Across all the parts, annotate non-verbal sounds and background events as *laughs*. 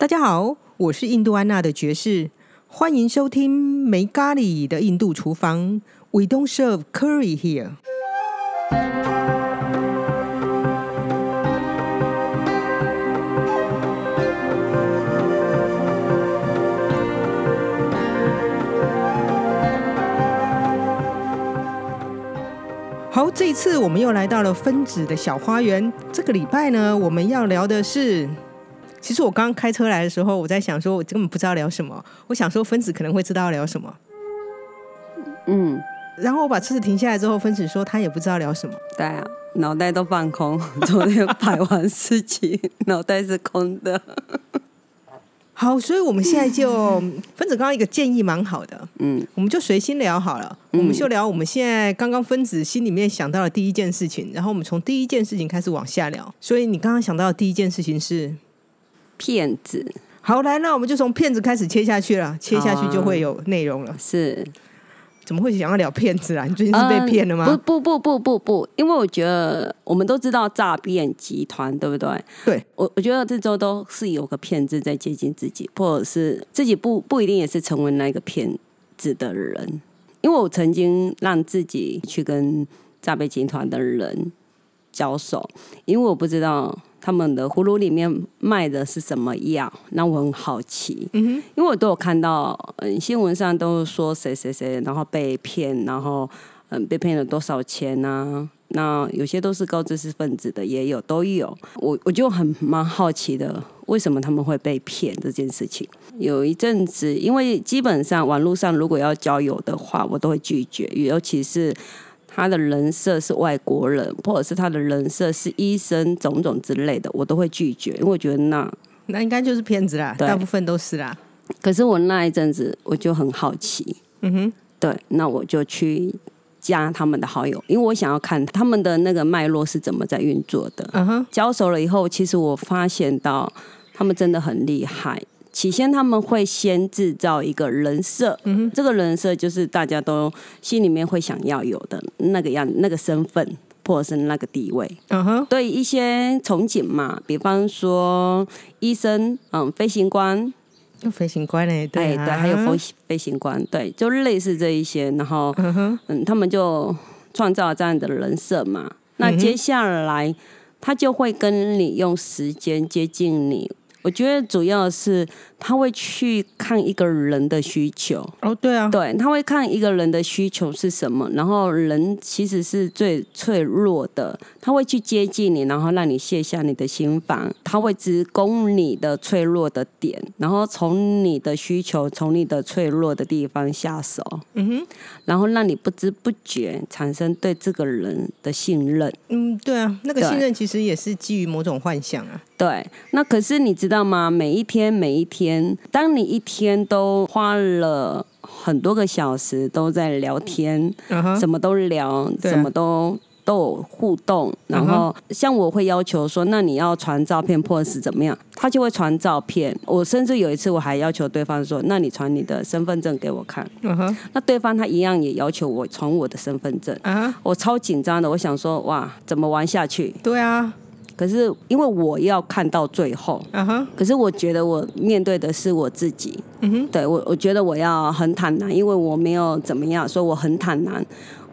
大家好，我是印度安娜的爵士，欢迎收听没咖喱的印度厨房。We don't serve curry here。好，这一次我们又来到了分子的小花园。这个礼拜呢，我们要聊的是，其实我刚刚开车来的时候，我在想说，我根本不知道聊什么。我想说，分子可能会知道聊什么。嗯，然后我把车子停下来之后，分子说他也不知道聊什么。对啊，脑袋都放空，*laughs* 昨天排完事情，*laughs* 脑袋是空的。好，所以我们现在就分子刚刚一个建议蛮好的，嗯，我们就随心聊好了。我们就聊我们现在刚刚分子心里面想到的第一件事情，然后我们从第一件事情开始往下聊。所以你刚刚想到的第一件事情是，骗子好来，那我们就从骗子开始切下去了，切下去就会有内容了。是怎么会想要聊骗子啊？你最近是被骗了吗？嗯不不不不不不，因为我觉得我们都知道诈骗集团，对不对？对，我我觉得这周都是有个骗子在接近自己，或者是自己不不一定也是成为那个骗子的人。因为我曾经让自己去跟诈骗集团的人交手，因为我不知道他们的葫芦里面卖的是什么药，那我很好奇。因为我都有看到，嗯，新闻上都说谁谁谁，然后被骗，然后嗯，被骗了多少钱呢、那有些都是高知识分子的，也有都有。我我就很蛮好奇的，为什么他们会被骗这件事情。有一阵子，因为基本上网络上如果要交友的话，我都会拒绝，尤其是他的人设是外国人，或者是他的人设是医生种种之类的，我都会拒绝，因为我觉得那那应该就是骗子啦，大部分都是啦。可是我那一阵子我就很好奇，嗯哼，对，那我就去加他们的好友，因为我想要看他们的那个脉络是怎么在运作的。嗯哼，交手了以后，其实我发现到他们真的很厉害。起先他们会先制造一个人设，嗯这个人设就是大家都心里面会想要有的那个样、那个身份或者是那个地位。嗯哼，对一些憧憬嘛，比方说医生、嗯，飞行官，有飞行官嘞，对对，还有飞飞行官，对，就类似这一些，然后嗯哼，嗯，他们就创造这样的人设嘛。那接下来他就会跟你用时间接近你。我觉得主要是他会去看一个人的需求，哦，对啊，对，他会看一个人的需求是什么，然后人其实是最脆弱的，他会去接近你，然后让你卸下你的心防，他会直攻你的脆弱的点，然后从你的需求，从你的脆弱的地方下手，嗯哼，然后让你不知不觉产生对这个人的信任。嗯，对啊，那个信任其实也是基于某种幻想啊。对，那可是你知道吗？每一天，每一天，当你一天都花了很多个小时都在聊天，什么都聊，什么都都有互动。然后像我会要求说，那你要传照片或者是怎么样，他就会传照片。我甚至有一次我还要求对方说，那你传你的身份证给我看。嗯哼，那对方他一样也要求我传我的身份证。啊哈，我超紧张的，我想说哇，怎么玩下去？对啊，可是因为我要看到最后，可是我觉得我面对的是我自己，嗯哼，对我我觉得我要很坦然，因为我没有怎么样，所以我很坦然，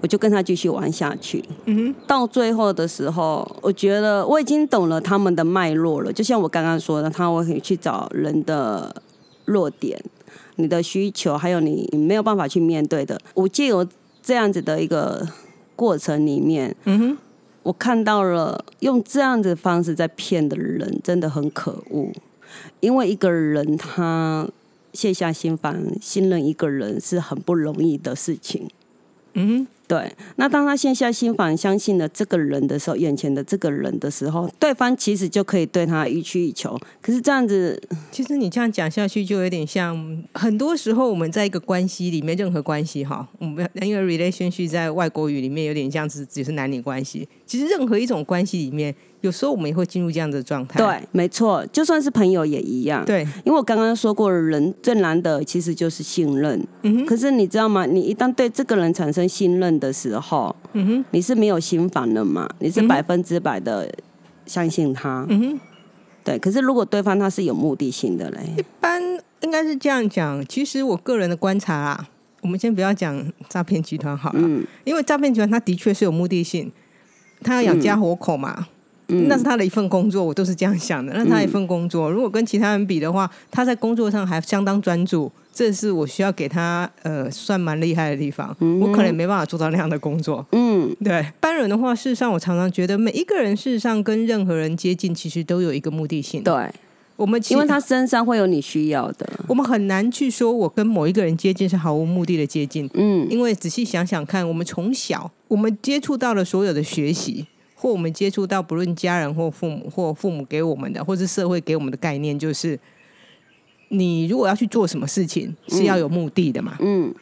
我就跟他继续玩下去。嗯哼，到最后的时候，我觉得我已经懂了他们的脉络了，就像我刚刚说的，他会去找人的弱点、你的需求，还有你你没有办法去面对的。我借由这样子的一个过程里面，嗯哼，我看到了用这样子的方式在骗的人真的很可恶，因为一个人他卸下心防，信任一个人是很不容易的事情。嗯哼，对，那当他卸下心房，相信了这个人的时候，眼前的这个人的时候，对方其实就可以对他予取予求。可是这样子，其实你这样讲下去，就有点像很多时候我们在一个关系里面，任何关系哈，我们因为 relationship 在外国语里面有点像是只是男女关系，其实任何一种关系里面，有时候我们也会进入这样的状态。对，没错，就算是朋友也一样。对，因为我刚刚说过，人最难的其实就是信任。嗯哼，可是你知道吗？你一旦对这个人产生信任的时候，嗯哼，你是没有心防的嘛？你是嗯百分之百的相信他。嗯哼，对，可是如果对方他是有目的性的嘞，一般应该是这样讲。其实我个人的观察啊，我们先不要讲诈骗集团好了，嗯因为诈骗集团他的确是有目的性，他要养家活口嘛。嗯，那是他的一份工作，我都是这样想的。那他一份工作，如果跟其他人比的话，他在工作上还相当专注，这是我需要给他呃算蛮厉害的地方。我可能没办法做到那样的工作。嗯对，班人的话，事实上我常常觉得每一个人事实上跟任何人接近，其实都有一个目的性。对，我们因为他身上会有你需要的，我们很难去说我跟某一个人接近是毫无目的的接近，嗯。因为仔细想想看，我们从小我们接触到了所有的学习，或我们接触到不论家人或父母或父母给我们的，或是社会给我们的概念，就是你如果要去做什么事情，是要有目的的嘛。嗯。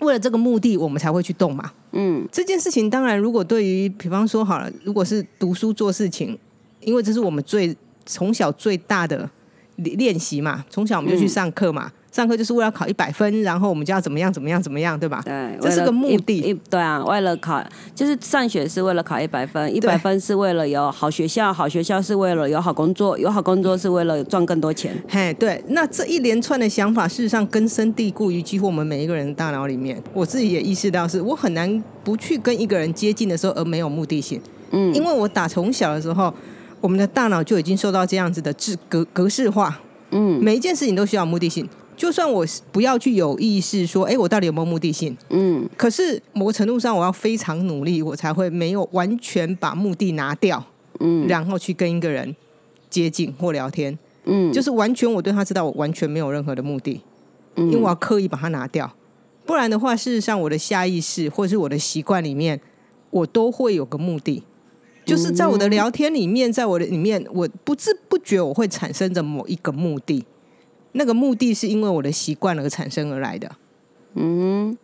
为了这个目的，我们才会去动嘛。嗯。这件事情当然，如果对于比方说好了，如果是读书做事情，因为这是我们最从小最大的练练习嘛，从小我们就去上课嘛，上课就是为了考一百分，然后我们就要怎么样怎么样怎么样，对吧？对，这是个目的对啊，为了考，就是上学是为了考一百分，一百分是为了有好学校，好学校是为了有好工作，有好工作是为了赚更多钱。嘿，对，那这一连串的想法，事实上根深蒂固于几乎我们每一个人的大脑里面。我自己也意识到是，我很难不去跟一个人接近的时候而没有目的性，嗯因为我打从小的时候，我们的大脑就已经受到这样子的制格格式化，嗯。每一件事情都需要目的性。就算我不要去有意识说，哎，我到底有没有目的性？嗯。可是某个程度上，我要非常努力，我才会没有完全把目的拿掉，嗯。然后去跟一个人接近或聊天。嗯，就是完全我对他知道我完全没有任何的目的，因因为我要刻意把它拿掉，不然的话，事实上我的下意识或是我的习惯里面，我都会有个目的，就是在我的聊天里面，在我的里面，我不知不觉我会产生着某一个目的，那个目的是因为我的习惯而产生而来的。嗯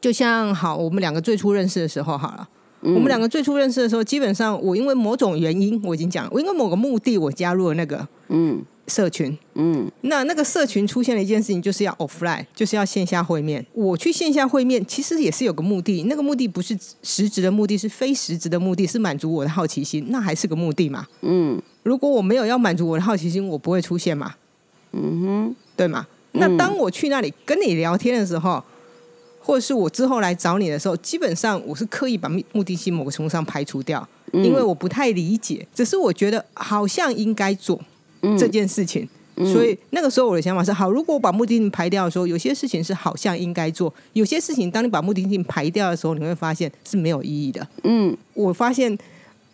就像好，我们两个最初认识的时候好了。嗯我们两个最初认识的时候，基本上我因为某种原因，我已经讲了，我因为某个目的，我加入了那个嗯社群。嗯那那个社群出现了一件事情，就是要 offline，就是要线下会面。我去线下会面，其实也是有个目的，那个目的不是实质的目的，是非实质的目的，是满足我的好奇心，那还是个目的嘛？嗯如果我没有要满足我的好奇心，我不会出现嘛？嗯哼对吗？那当我去那里跟你聊天的时候，或者是我之后来找你的时候，基本上我是刻意把目目的性某个程度上排除掉，嗯因为我不太理解，只是我觉得好像应该做嗯这件事情。所以那个时候我的想法是：好，如果我把目的性排掉的时候，有些事情是好像应该做，有些事情当你把目的性排掉的时候，你会发现是没有意义的。嗯我发现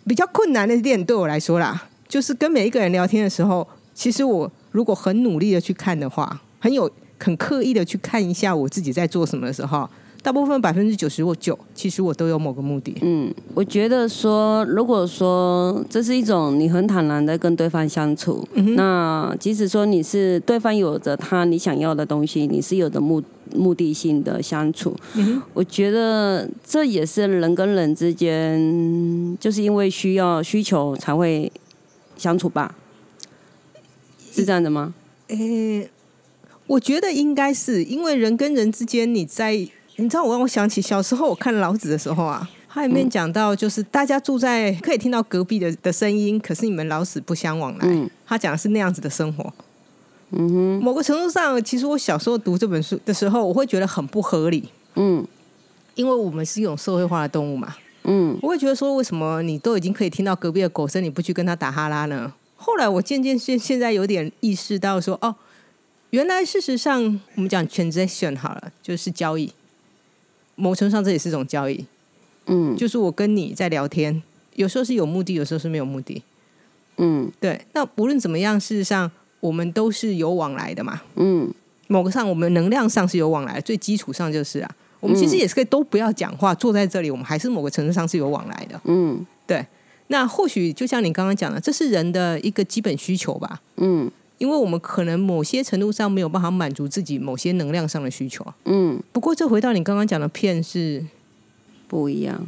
比较困难的点对我来说啦，就是跟每一个人聊天的时候，其实我如果很努力的去看的话，很有很刻意的去看一下我自己在做什么的时候，大部分百分之九十或九，其实我都有某个目的。嗯，我觉得说，如果说这是一种你很坦然的跟对方相处，那即使说你是对方有着他你想要的东西，你是有着目目的性的相处，我觉得这也是人跟人之间，就是因为需要需求才会相处吧？是这样的吗？诶，我觉得应该是因为人跟人之间，你在你知道，我让我想起小时候我看老子的时候啊，它里面讲到就是大家住在可以听到隔壁的的声音，可是你们老死不相往来。嗯他讲的是那样子的生活。嗯哼，某个程度上，其实我小时候读这本书的时候，我会觉得很不合理，嗯因为我们是一种社会化的动物嘛。嗯我会觉得说，为什么你都已经可以听到隔壁的狗声，你不去跟它打哈拉呢？后来我渐渐现现在有点意识到说，哦，原来事实上我们讲 transaction 好了，就是交易，某程度上这也是一种交易，嗯。就是我跟你在聊天，有时候是有目的，有时候是没有目的。嗯。对，那无论怎么样，事实上我们都是有往来的嘛。嗯。某个上，我们能量上是有往来，最基础上就是啊，我们其实也是可以都不要讲话，坐在这里，我们还是某个程度上是有往来的。嗯。对，那或许就像你刚刚讲的，这是人的一个基本需求吧，嗯因为我们可能某些程度上没有办法满足自己某些能量上的需求。嗯，不过，这回到你刚刚讲的片是不一样。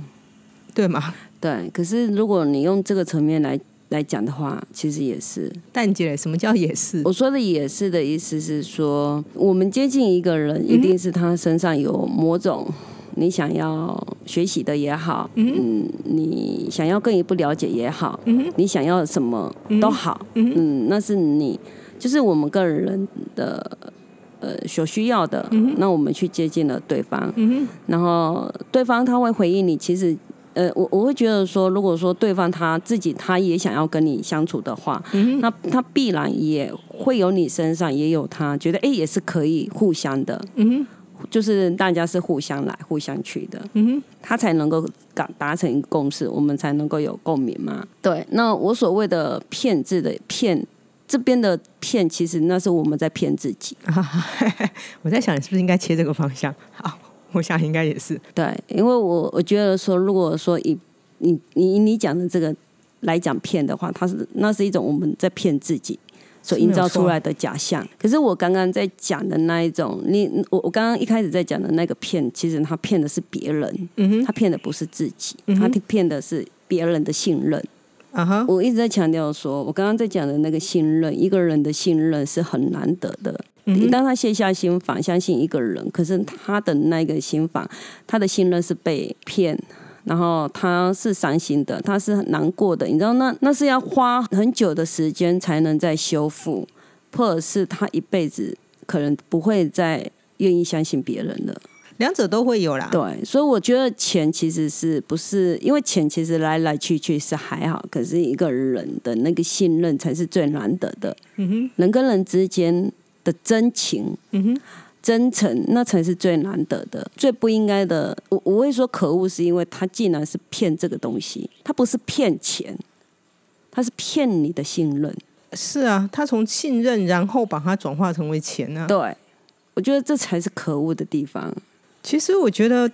对吗？对，可是如果你用这个层面来来讲的话，其实也是蛋姐，什么叫也是？我说的也是的意思是说，我们接近一个人，一定是他身上有某种你想要学习的也好，嗯，你想要更一步了解也好，嗯，你想要什么都好，嗯，那是你就是我们个人的呃所需要的，那我们去接近了对方，然后对方他会回应你，其实。呃，我我会觉得说，如果说对方他自己他也想要跟你相处的话，那他必然也会有你身上也有他觉得哎也是可以互相的，嗯就是大家是互相来互相去的，嗯他才能够达达成一个共识，我们才能够有共鸣嘛。对，那我所谓的骗字的骗，这边的骗，其实那是我们在骗自己。*laughs* 我在想，你是不是应该切这个方向？好。我想应该也是对，因为我我觉得说，如果说以你你你讲的这个来讲骗的话，它是那是一种我们在骗自己所营造出来的假象。可是我刚刚在讲的那一种，你我我刚刚一开始在讲的那个骗，其实他骗的是别人，他骗的不是自己，他骗的是别人的信任。啊哈，我一直在强调说，我刚刚在讲的那个信任，一个人的信任是很难得的。当他卸下心防，相信一个人，可是他的那个心防，他的信任是被骗，然后他是伤心的，他是很难过的。你知道，那那是要花很久的时间才能再修复，或者是他一辈子可能不会再愿意相信别人了。两者都会有啦。对，所以我觉得钱其实是不是因为钱其实来来去去是还好，可是一个人的那个信任才是最难得的。嗯哼，人跟人之间。的真情，嗯哼，真诚，那才是最难得的，最不应该的。我我会说可恶，是因为他竟然是骗这个东西，他不是骗钱，他是骗你的信任。是啊，他从信任，然后把它转化成为钱啊？对，我觉得这才是可恶的地方。其实我觉得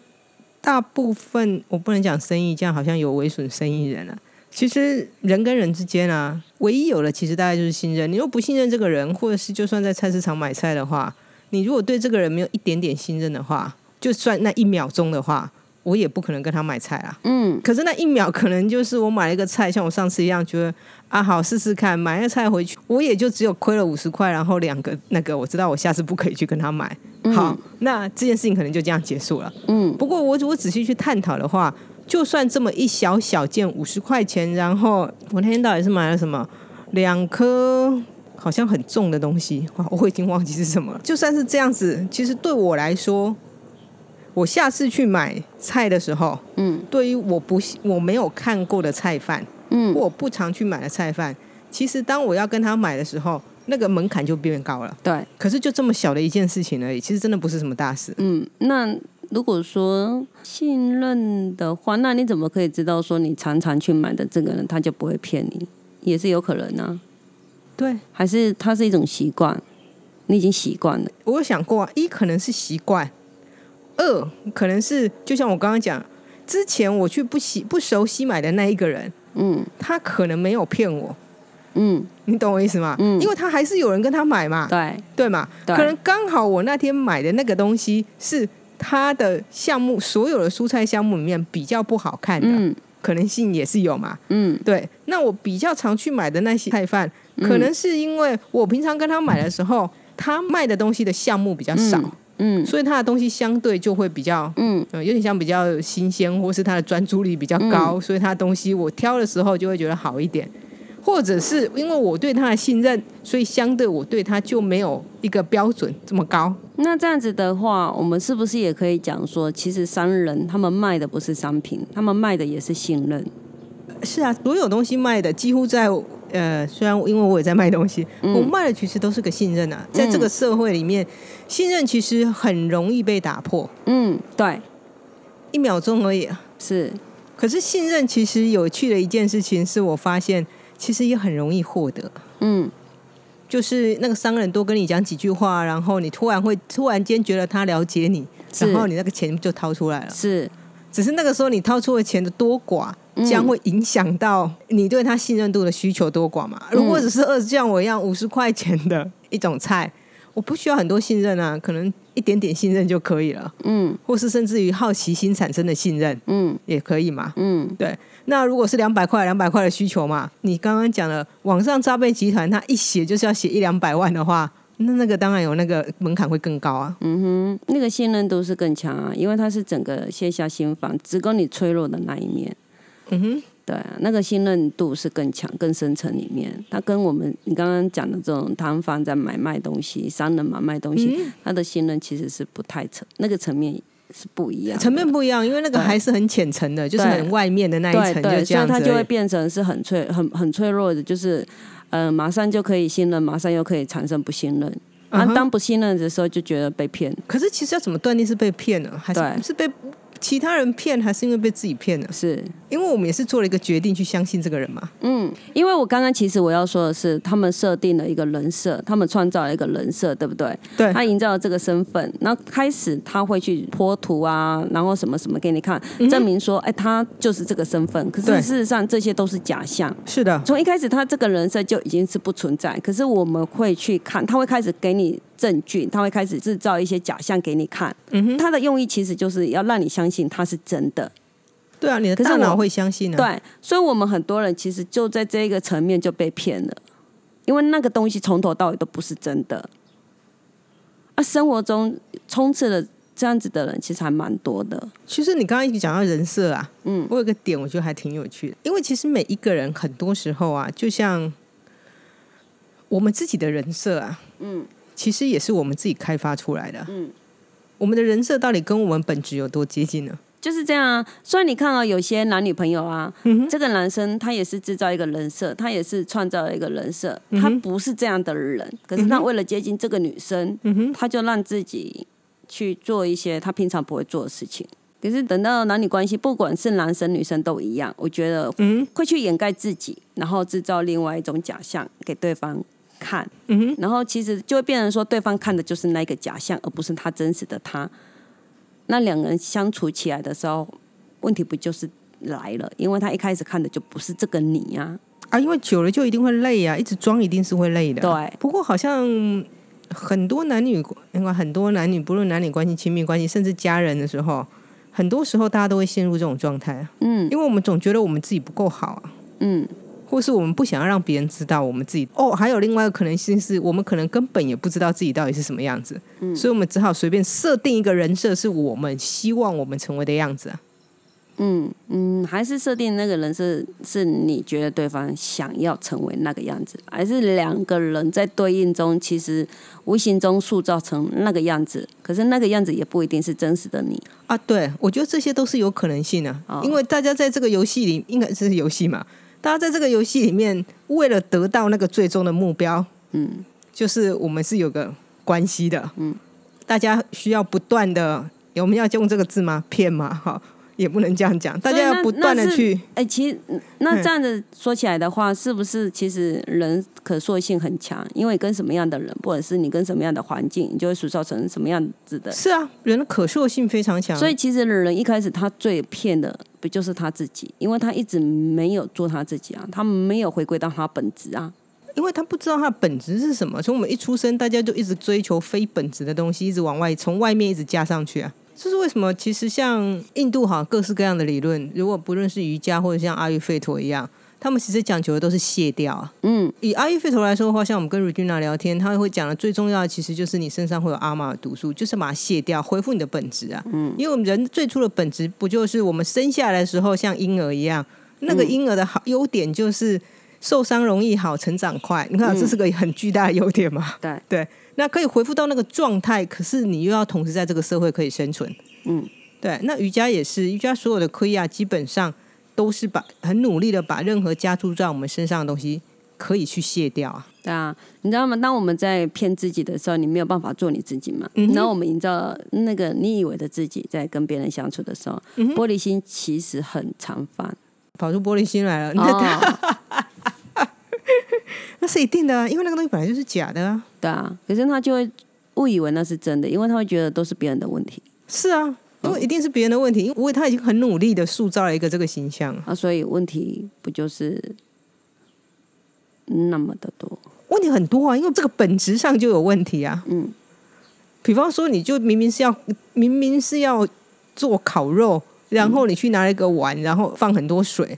大部分，我不能讲生意这样，好像有为损生意人了。其实人跟人之间啊，唯一有的其实大概就是信任。你若不信任这个人，或者是就算在菜市场买菜的话，你如果对这个人没有一点点信任的话，就算那一秒钟的话，我也不可能跟他买菜啊。嗯。可是那一秒可能就是我买了一个菜，像我上次一样，觉得啊好试试看，买个菜回去，我也就只有亏了五十块，然后两个那个我知道我下次不可以去跟他买。好，那这件事情可能就这样结束了。嗯。不过我我仔细去探讨的话。就算这么一小小件五十块钱，然后我那天到底是买了什么？两颗好像很重的东西，哇，我已经忘记是什么了。就算是这样子，其实对我来说，我下次去买菜的时候，嗯，对于我不我没有看过的菜饭，嗯，我不常去买的菜饭，其实当我要跟他买的时候，那个门槛就变高了。对，可是就这么小的一件事情而已，其实真的不是什么大事。嗯，那。如果说信任的话，那你怎么可以知道说你常常去买的这个人他就不会骗你？也是有可能啊。对，还是他是一种习惯，你已经习惯了。我有想过，一可能是习惯，二可能是就像我刚刚讲，之前我去不喜不熟悉买的那一个人，嗯，他可能没有骗我，嗯，你懂我意思吗？嗯，因为他还是有人跟他买嘛，对。对嘛，可能刚好我那天买的那个东西是。他的项目，所有的蔬菜项目里面比较不好看的可能性也是有嘛？嗯，对。那我比较常去买的那些菜饭，可能是因为我平常跟他买的时候，他卖的东西的项目比较少，嗯，所以他的东西相对就会比较，嗯，有点像比较新鲜，或是他的专注力比较高，所以他的东西我挑的时候就会觉得好一点。或者是因为我对他的信任，所以相对我对他就没有一个标准这么高。那这样子的话，我们是不是也可以讲说，其实商人他们卖的不是商品，他们卖的也是信任？是啊，所有东西卖的几乎在呃，虽然因为我也在卖东西，我卖的其实都是个信任啊。在这个社会里面，信任其实很容易被打破。嗯，对，一秒钟而已。是，可是信任其实有趣的一件事情，是我发现。其实也很容易获得，嗯，就是那个商人多跟你讲几句话，然后你突然会突然间觉得他了解你，然后你那个钱就掏出来了。是，只是那个时候你掏出的钱的多寡，将会影响到你对他信任度的需求多寡嘛？如果只是二像我一样五十块钱的一种菜，我不需要很多信任啊，可能一点点信任就可以了。嗯，或是甚至于好奇心产生的信任，嗯，也可以嘛。嗯，对。那如果是两百块，两百块的需求嘛，你刚刚讲了，网上诈骗集团他一写就是要写一两百万的话，那那个当然有那个门槛会更高啊。嗯哼，那个信任度是更强啊，因为它是整个卸下心房，只供你脆弱的那一面。嗯哼，对啊，那个信任度是更强、更深层里面。它跟我们你刚刚讲的这种摊贩在买卖东西、商人买卖东西，他的信任其实是不太层，那个层面是不一样的，层面不一样，因为那个对还是很浅层的，就是很外面的那一层，就这样子。所以它就会变成是很脆、很很脆弱的，就是呃，马上就可以信任，马上又可以产生不信任。啊，当不信任的时候，就觉得被骗。可是其实要怎么断定是被骗呢？还是对是被其他人骗，还是因为被自己骗呢？是，因为我们也是做了一个决定去相信这个人嘛。嗯，因为我刚刚其实我要说的是，他们设定了一个人设，他们创造了一个人设，对不对？对，他营造了这个身份，然后开始他会去泼图啊，然后什么什么给你看，证明说，哎，他就是这个身份。可是事实上，这些都是假象。是的，从一开始，他这个人设就已经是不存在。可是我们会去看，他会开始给你证据，他会开始制造一些假象给你看。嗯哼，他的用意其实就是要让你相信他是真的。对啊，你的大脑会相信啊。对，所以我们很多人其实就在这个层面就被骗了，因为那个东西从头到尾都不是真的。啊，生活中充斥了这样子的人，其实还蛮多的。其实你刚刚一直讲到人设啊，嗯，我有个点我觉得还挺有趣的，因为其实每一个人很多时候啊，就像我们自己的人设啊，嗯，其实也是我们自己开发出来的，嗯，我们的人设到底跟我们本质有多接近呢？就是这样啊。虽然你看啊有些男女朋友啊，这个男生他也是制造一个人设，他也是创造了一个人设，他不是这样的人，可是他为了接近这个女生，他就让自己去做一些他平常不会做的事情。可是等到男女关系，不管是男生女生都一样，我觉得会去掩盖自己，然后制造另外一种假象给对方看。嗯然后其实就会变成说，对方看的就是那个假象，而不是他真实的他。那两个人相处起来的时候，问题不就是来了？因为他一开始看的就不是这个你呀、啊，因为久了就一定会累啊，一直装一定是会累的。对，不过好像很多男女，另外很多男女，不论男女关系、亲密关系，甚至家人的时候，很多时候大家都会陷入这种状态啊。嗯因为我们总觉得我们自己不够好啊，嗯，或是我们不想要让别人知道我们自己。哦，还有另外一个可能性是我们可能根本也不知道自己到底是什么样子，所以我们只好随便设定一个人设，是我们希望我们成为的样子啊。嗯嗯，还是设定那个人是是你觉得对方想要成为那个样子，还是两个人在对应中，其实无形中塑造成那个样子，可是那个样子也不一定是真实的你。啊，对，我觉得这些都是有可能性的、哦因为大家在这个游戏里，应该这是游戏嘛，大家在这个游戏里面，为了得到那个最终的目标，嗯，就是我们是有个关系的，嗯，大家需要不断的，我们要用这个字吗？骗吗？哈，也不能这样讲，大家要不断的去，哎、其实嗯那这样子说起来的话，是不是其实人可塑性很强？因为跟什么样的人，或者是你跟什么样的环境，你就会塑造成什么样子的。是啊，人的可塑性非常强，所以其实人一开始他最骗的不就是他自己？因为他一直没有做他自己啊，他没有回归到他本质啊。因为他不知道他的本质是什么，从我们一出生，大家就一直追求非本质的东西，一直往外从外面一直加上去啊。这是为什么？其实像印度哈各式各样的理论，如果不论是瑜伽或者像阿育吠陀一样，他们其实讲求的都是卸掉啊。嗯，以阿育吠陀来说的话，像我们跟 Regina 聊天，他会讲的最重要的其实就是你身上会有阿玛的毒素，就是把它卸掉，恢复你的本质啊。嗯，因为我们人最初的本质不就是我们生下来的时候像婴儿一样，那个婴儿的好优点就是受伤容易好，成长快。你看，这是个很巨大的优点嘛？*laughs* 对，对，那可以恢复到那个状态，可是你又要同时在这个社会可以生存。嗯，对。那瑜伽也是，瑜伽所有的亏亚基本上都是把很努力的把任何加注在我们身上的东西可以去卸掉啊。对啊，你知道吗？当我们在骗自己的时候，你没有办法做你自己嘛。嗯然后我们营造那个你以为的自己，在跟别人相处的时候，嗯玻璃心其实很常犯。跑出玻璃心来了，*laughs* *laughs* 那是一定的啊，因为那个东西本来就是假的啊。对啊，可是他就会误以为那是真的，因为他会觉得都是别人的问题是啊，因为一定是别人的问题，因为他已经很努力的塑造了一个这个形象。啊，所以问题不就是那么的多？问题很多啊，因为这个本质上就有问题啊。嗯，比方说，你就明明是要明明是要做烤肉，然后你去拿了一个碗，然后放很多水，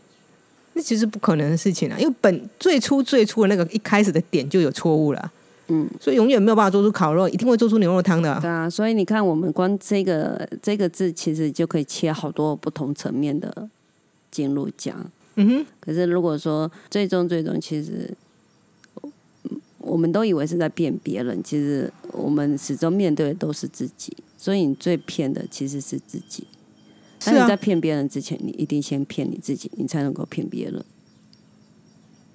那其实不可能的事情啊。因为本最初最初的那个一开始的点就有错误了。嗯，所以永远没有办法做出烤肉，一定会做出牛肉汤的。对啊，所以你看，我们光这个这个字，其实就可以切好多不同层面的进入讲。嗯哼。可是如果说最终最终，其实我们都以为是在骗别人，其实我们始终面对的都是自己。所以你最骗的其实是自己。但你在骗别人之前，你一定先骗你自己，你才能够骗别人。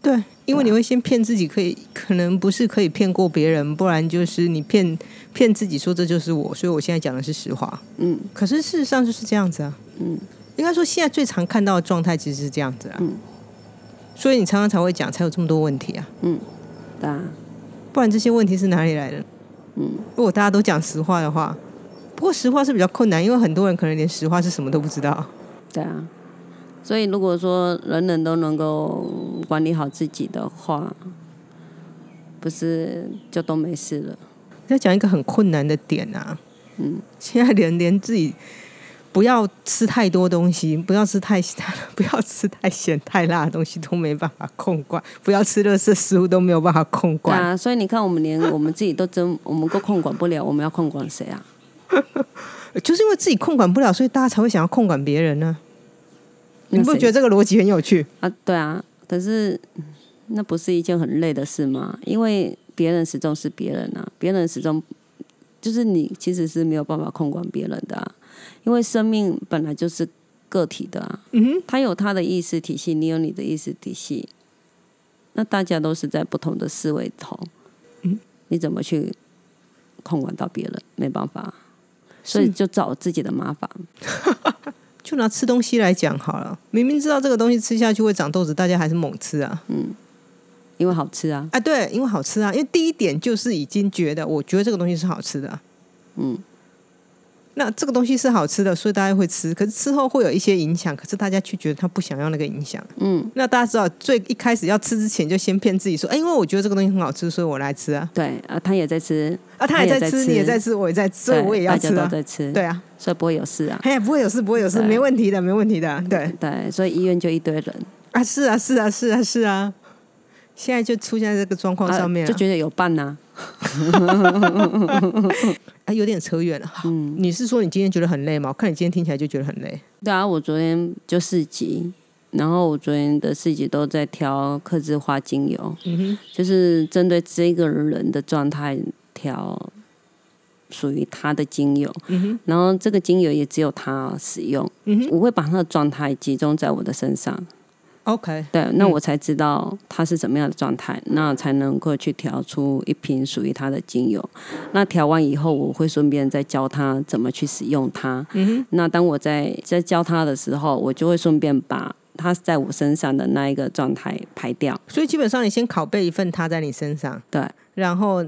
对，因为你会先骗自己，可以可能不是可以骗过别人，不然就是你骗骗自己说这就是我，所以我现在讲的是实话。嗯，可是事实上就是这样子啊。嗯，应该说现在最常看到的状态其实是这样子啊。嗯，所以你常常才会讲，才有这么多问题啊。嗯，对啊，不然这些问题是哪里来的？嗯，如果大家都讲实话的话，不过实话是比较困难，因为很多人可能连实话是什么都不知道。对啊。所以，如果说人人都能够管理好自己的话，不是就都没事了？要讲一个很困难的点啊，嗯，现在连连自己不要吃太多东西，不要吃太不要吃太咸太辣的东西都没办法控管，不要吃热色食物都没有办法控管啊。所以你看，我们连我们自己都真我们都控管不了，我们要控管谁啊？*laughs* 就是因为自己控管不了，所以大家才会想要控管别人呢。你不觉得这个逻辑很有趣啊？对啊，可是那不是一件很累的事吗？因为别人始终是别人啊，别人始终就是你，其实是没有办法控管别人的啊。因为生命本来就是个体的啊，嗯他有他的意识体系，你有你的意识体系，那大家都是在不同的思维头，嗯，你怎么去控管到别人？没办法，所以就找自己的麻烦。*laughs* 就拿吃东西来讲好了，明明知道这个东西吃下去会长痘子，大家还是猛吃啊。嗯，因为好吃啊。啊，对，因为好吃啊。因为第一点就是已经觉得，我觉得这个东西是好吃的。嗯。那这个东西是好吃的，所以大家会吃。可是吃后会有一些影响，可是大家却觉得他不想要那个影响。嗯，那大家知道，最一开始要吃之前，就先骗自己说：“哎，因为我觉得这个东西很好吃，所以我来吃啊。”对啊，他也在吃啊，他也在吃，你也在吃，我也在吃，所以我也要吃啊。在吃，对啊，所以不会有事啊。嘿，不会有事，不会有事，没问题的，没问题的。对对，所以医院就一堆人啊，是啊，是啊，是啊，是啊。现在就出现在这个状况上面，就觉得有伴呐。哎，*laughs* 有点扯远了。嗯，你是说你今天觉得很累吗？我看你今天听起来就觉得很累。对啊，我昨天就四级，然后我昨天的四级都在调克制化精油，嗯哼，就是针对这个人的状态调属于他的精油，嗯哼，然后这个精油也只有他使用，嗯哼，我会把他的状态集中在我的身上。OK，对，那我才知道他是怎么样的状态，那才能够去调出一瓶属于他的精油。那调完以后，我会顺便再教他怎么去使用它。嗯哼，那当我在在教他的时候，我就会顺便把他在我身上的那一个状态排掉。所以基本上，你先拷贝一份他在你身上，对，然后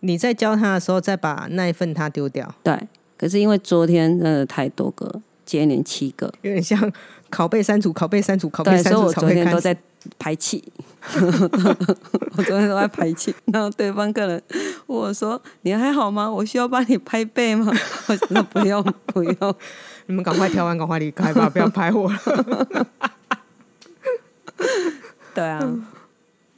你在教他的时候，再把那一份他丢掉。对，可是因为昨天真的太多个，接连七个，有点像。拷贝删除，拷贝删除，拷贝删除。所以 *laughs* 我昨天都在排气，我昨天都在排气。然后对方客人问我说：“你还好吗？我需要帮你拍背吗？” *laughs* 我说：“不用，不用，*laughs* 你们赶快调完，赶快离开吧，不要拍我了。”对啊，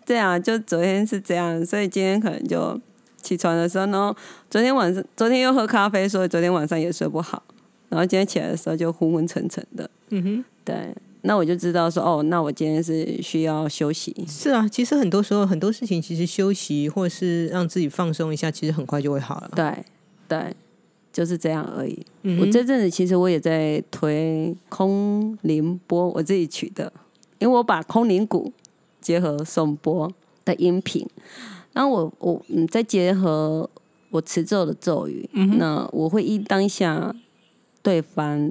对啊就昨天是这样，所以今天可能就起床的时候呢，昨天晚上昨天又喝咖啡，所以昨天晚上也睡不好。然后今天起来的时候就昏昏沉沉的。嗯哼。对，那我就知道说，哦，那我今天是需要休息。是啊，其实很多时候很多事情，其实休息或是让自己放松一下，其实很快就会好了。对，对，就是这样而已。我这阵子其实我也在推空灵波，我自己取的，因为我把空灵鼓结合颂波的音频，然后我我嗯再结合我持咒的咒语，那我会依当下对方。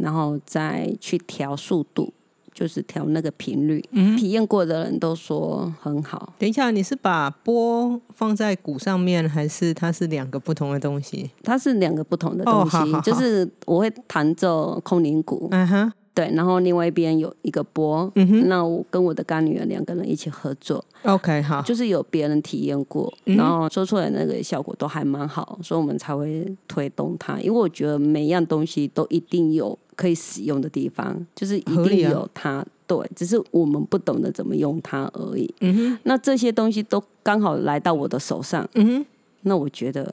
然后再去调速度，就是调那个频率。嗯，体验过的人都说很好。等一下，你是把波放在鼓上面，还是它是两个不同的东西？它是两个不同的东西，就是我会弹奏空灵鼓。嗯哼。对，然后另外一边有一个波，那我跟我的干女儿两个人一起合作。OK，好，就是有别人体验过，然后说出来那个效果都还蛮好，所以我们才会推动它。因为我觉得每样东西都一定有可以使用的地方，就是一定有它对，只是我们不懂得怎么用它而已。嗯哼，那这些东西都刚好来到我的手上，嗯哼，那我觉得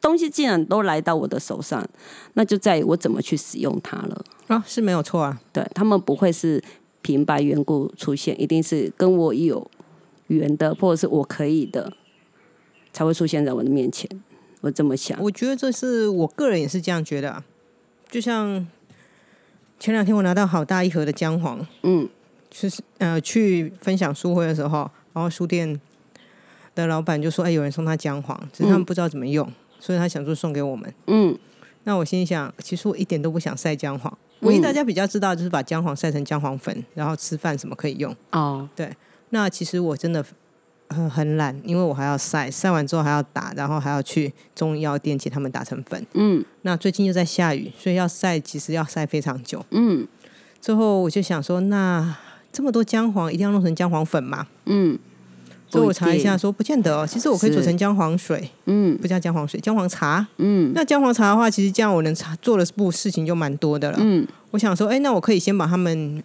东西既然都来到我的手上，那就在于我怎么去使用它了。啊，是没有错啊。对他们不会是平白缘故出现，一定是跟我有缘的，或者是我可以的，才会出现在我的面前。我这么想，我觉得这是我个人也是这样觉得、啊，就像前两天我拿到好大一盒的姜黄，嗯就是呃去分享书会的时候，然后书店的老板就说：“哎，有人送他姜黄，只是他们不知道怎么用，所以他想说送给我们。嗯”那我心想，其实我一点都不想晒姜黄，唯一大家比较知道就是把姜黄晒成姜黄粉，然后吃饭什么可以用。哦，对那其实我真的很很懒，因为我还要晒，晒完之后还要打，然后还要去中医药店请他们打成粉。嗯那最近又在下雨，所以要晒，其实要晒非常久。嗯最后我就想说，那这么多姜黄，一定要弄成姜黄粉吗？嗯，所以我查一下说不见得哦。其实我可以是煮成姜黄水，嗯不叫姜黄水，姜黄茶。嗯那姜黄茶的话，其实这样我能查做的步事情就蛮多的了。嗯我想说，哎，那我可以先把它们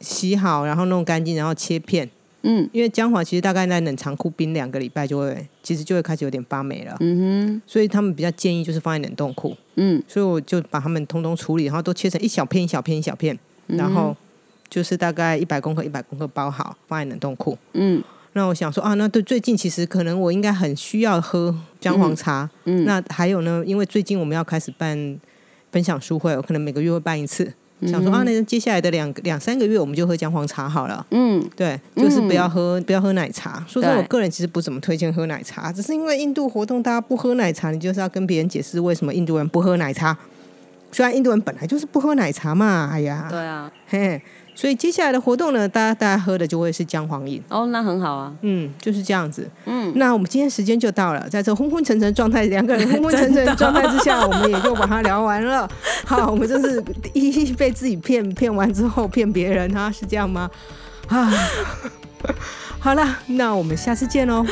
洗好，然后弄干净，然后切片。嗯因为姜黄其实大概在冷藏库冰两个礼拜就会，其实就会开始有点发霉了。嗯哼所以他们比较建议就是放在冷冻库。嗯所以我就把它们通通处理，然后都切成一小片一小片一小片，嗯然后就是大概一百公克一百公克包好，放在冷冻库。嗯那我想说啊，那对最近其实可能我应该很需要喝姜黄茶。嗯那还有呢，因为最近我们要开始办分享书会，我可能每个月会办一次。想说啊，那接下来的两两三个月我们就喝姜黄茶好了。嗯对，就是不要喝、不要喝奶茶。说真的，我个人其实不怎么推荐喝奶茶，只是因为印度活动大家不喝奶茶，你就是要跟别人解释为什么印度人不喝奶茶。虽然印度人本来就是不喝奶茶嘛，哎呀，对啊，嘿，所以接下来的活动呢，大家大家喝的就会是姜黄饮，哦，那很好啊，嗯，就是这样子。嗯，那我们今天时间就到了，在这昏昏沉沉状态，两个人昏昏沉沉的状态之下，我们也就把它聊完了。*laughs* 好，我们就是一一被自己骗骗完之后骗别人啊，是这样吗？啊，*laughs* 好了，那我们下次见喽，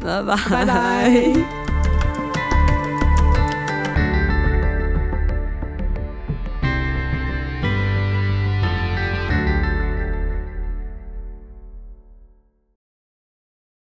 拜拜拜拜。